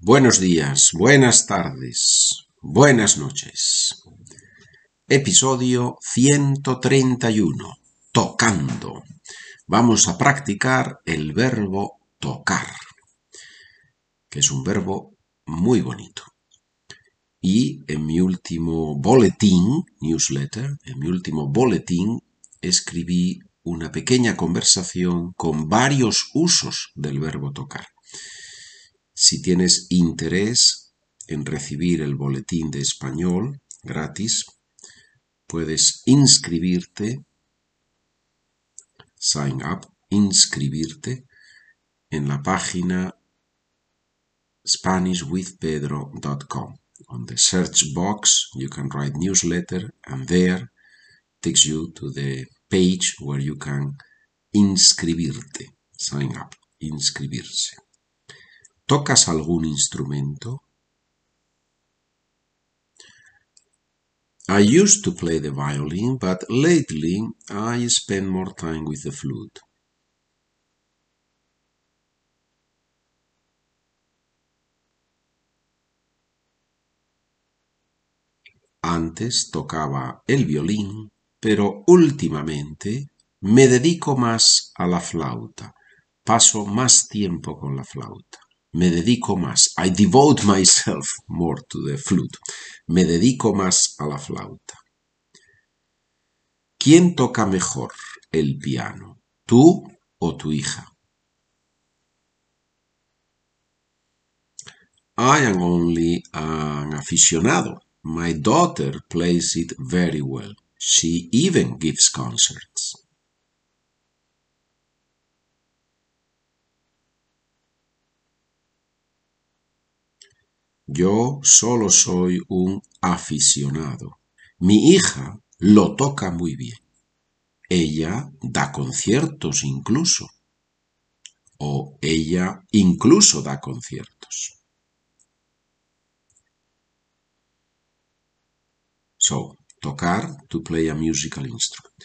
Buenos días, buenas tardes, buenas noches. Episodio 131. Tocando. Vamos a practicar el verbo tocar, que es un verbo muy bonito. Y en mi último boletín, newsletter, en mi último boletín, escribí una pequeña conversación con varios usos del verbo tocar. Si tienes interés en recibir el boletín de español gratis, puedes inscribirte, sign up, inscribirte en la página SpanishWithPedro.com. On the search box, you can write newsletter, and there takes you to the page where you can inscribirte, sign up, inscribirse. ¿Tocas algún instrumento? I used to play the violin, but lately I spend more time with the flute. Antes tocaba el violín, pero últimamente me dedico más a la flauta. Paso más tiempo con la flauta me dedico más. I devote myself more to the flute. Me dedico más a la flauta. ¿Quién toca mejor el piano? ¿Tú o tu hija? I am only an aficionado. My daughter plays it very well. She even gives concerts. Yo solo soy un aficionado. Mi hija lo toca muy bien. Ella da conciertos incluso. O ella incluso da conciertos. So, tocar, to play a musical instrument.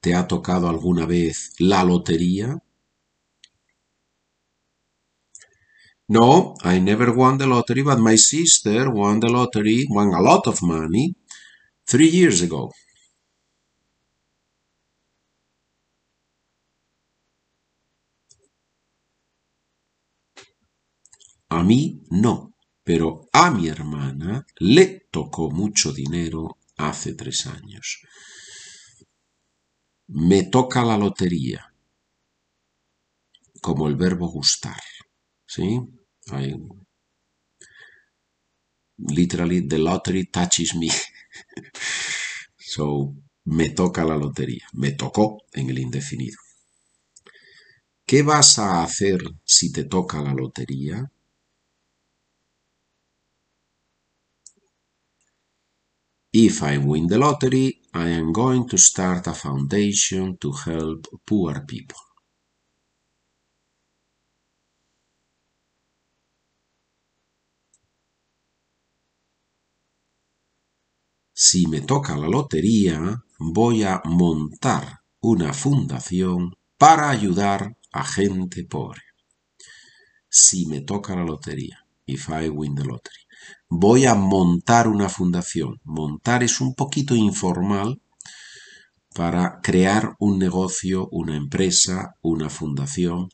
¿Te ha tocado alguna vez la lotería? No, I never won the lottery, but my sister won the lottery, won a lot of money, three years ago. A mí no, pero a mi hermana le tocó mucho dinero hace tres años. Me toca la lotería, como el verbo gustar, ¿sí? I, literally, the lottery touches me. so, me toca la lotería. Me tocó en el indefinido. ¿Qué vas a hacer si te toca la lotería? If I win the lottery, I am going to start a foundation to help poor people. Si me toca la lotería, voy a montar una fundación para ayudar a gente pobre. Si me toca la lotería, if I win the lottery, voy a montar una fundación. Montar es un poquito informal para crear un negocio, una empresa, una fundación.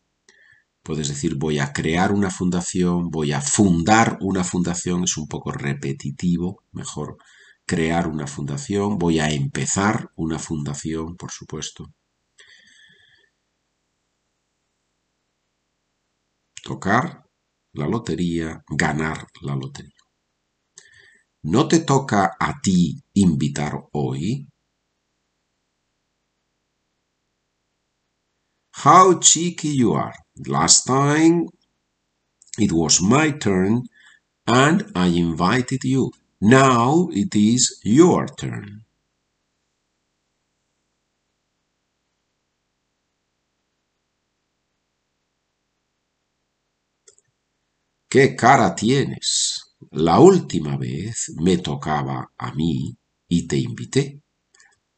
Puedes decir voy a crear una fundación, voy a fundar una fundación, es un poco repetitivo, mejor crear una fundación, voy a empezar una fundación, por supuesto. Tocar la lotería, ganar la lotería. ¿No te toca a ti invitar hoy? How cheeky you are. Last time it was my turn and I invited you. Now it is your turn. ¿Qué cara tienes? La última vez me tocaba a mí y te invité.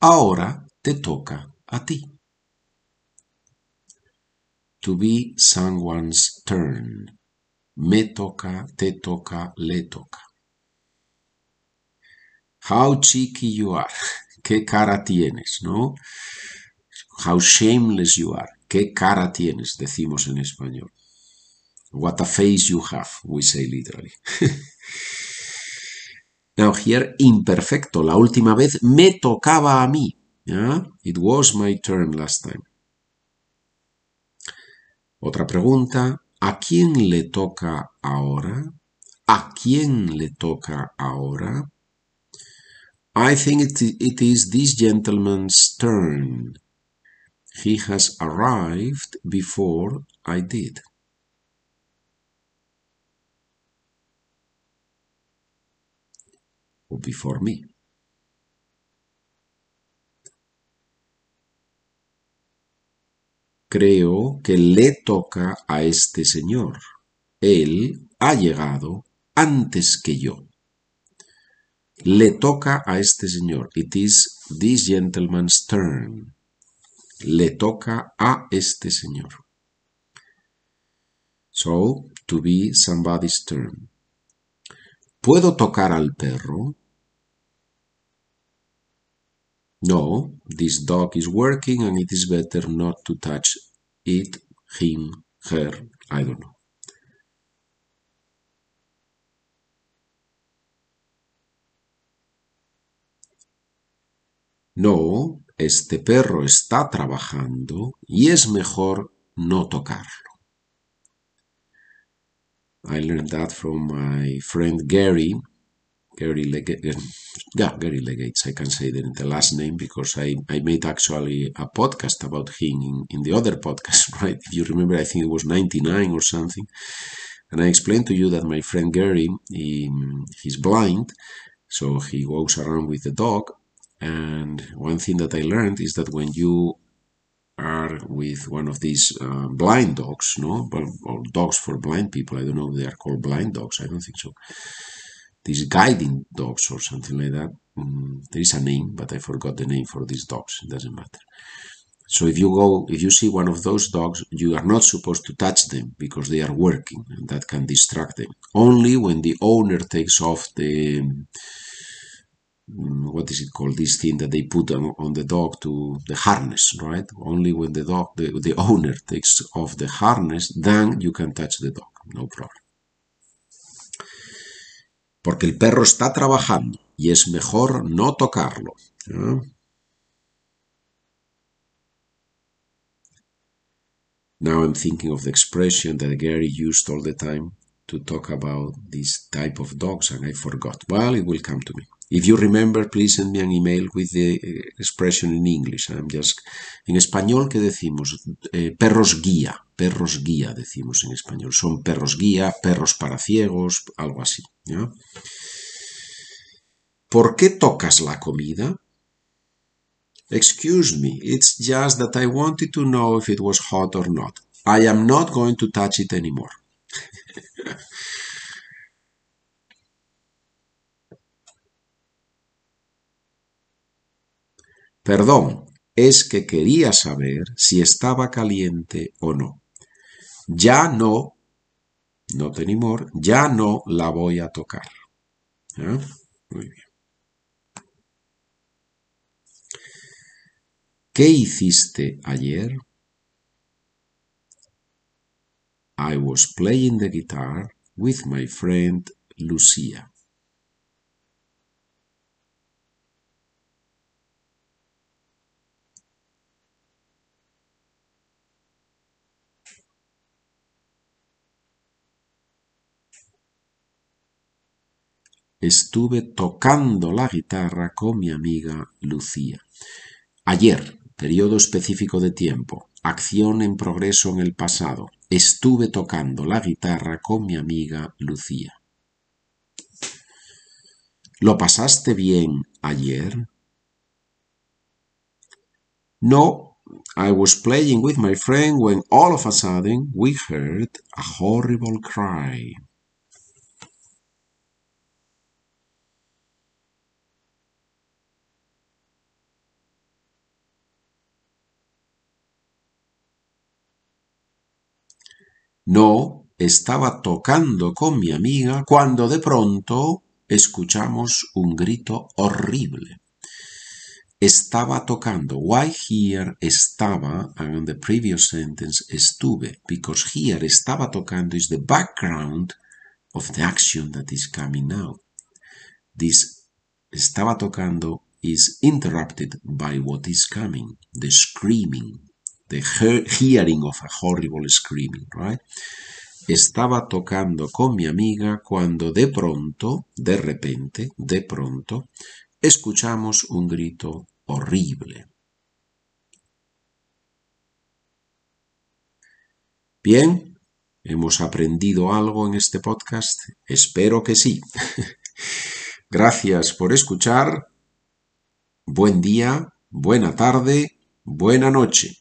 Ahora te toca a ti. to be someone's turn. Me toca, te toca, le toca. How cheeky you are. Qué cara tienes, ¿no? How shameless you are. Qué cara tienes, decimos en español. What a face you have, we say literally. now here, imperfecto. La última vez me tocaba a mí. It was my turn last time. Otra pregunta. ¿A quién le toca ahora? ¿A quién le toca ahora? I think it, it is this gentleman's turn. He has arrived before I did. Or before me. Creo que le toca a este señor. Él ha llegado antes que yo. Le toca a este señor. It is this gentleman's turn. Le toca a este señor. So, to be somebody's turn. ¿Puedo tocar al perro? No, this dog is working and it is better not to touch it, him, her, I don't know. No, este perro está trabajando y es mejor no tocarlo. I learned that from my friend Gary. Gary Legates. Eh, yeah, Gary Legates. I can say the, the last name because I, I made actually a podcast about him in, in the other podcast, right? If you remember, I think it was 99 or something. And I explained to you that my friend Gary, he, he's blind, so he goes around with the dog and one thing that I learned is that when you are with one of these uh, blind dogs, no, or dogs for blind people, I don't know if they are called blind dogs. I don't think so. These guiding dogs or something like that. Mm, there is a name, but I forgot the name for these dogs. It doesn't matter. So if you go, if you see one of those dogs, you are not supposed to touch them because they are working, and that can distract them. Only when the owner takes off the Mm, what is it called this thing that they put on, on the dog to the harness right only when the dog the, the owner takes off the harness then you can touch the dog no problem porque el perro está trabajando y es mejor no tocarlo ¿no? Now I'm thinking of the expression that Gary used all the time to talk about this type of dogs and I forgot. Well, it will come to me. If you remember, please send me an email with the eh, expression in English. I'm just... En español, ¿qué decimos? Eh, perros guía, perros guía decimos en español. Son perros guía, perros para ciegos, algo así. ¿Por qué tocas la comida? Excuse me, it's just that I wanted to know if it was hot or not. I am not going to touch it anymore. Perdón, es que quería saber si estaba caliente o no. Ya no, no tenimos, ya no la voy a tocar. ¿Ah? Muy bien. ¿Qué hiciste ayer? I was playing the guitar with my friend Lucia. Estuve tocando la guitarra con mi amiga Lucía. Ayer, periodo específico de tiempo, acción en progreso en el pasado. Estuve tocando la guitarra con mi amiga Lucía. ¿Lo pasaste bien ayer? No, I was playing with my friend when all of a sudden we heard a horrible cry. No, estaba tocando con mi amiga cuando de pronto escuchamos un grito horrible. Estaba tocando. Why here estaba, and in the previous sentence estuve, because here estaba tocando is the background of the action that is coming now. This estaba tocando is interrupted by what is coming, the screaming, the hearing of a horrible screaming, right? Estaba tocando con mi amiga cuando de pronto, de repente, de pronto, escuchamos un grito horrible. Bien, ¿hemos aprendido algo en este podcast? Espero que sí. Gracias por escuchar. Buen día, buena tarde, buena noche.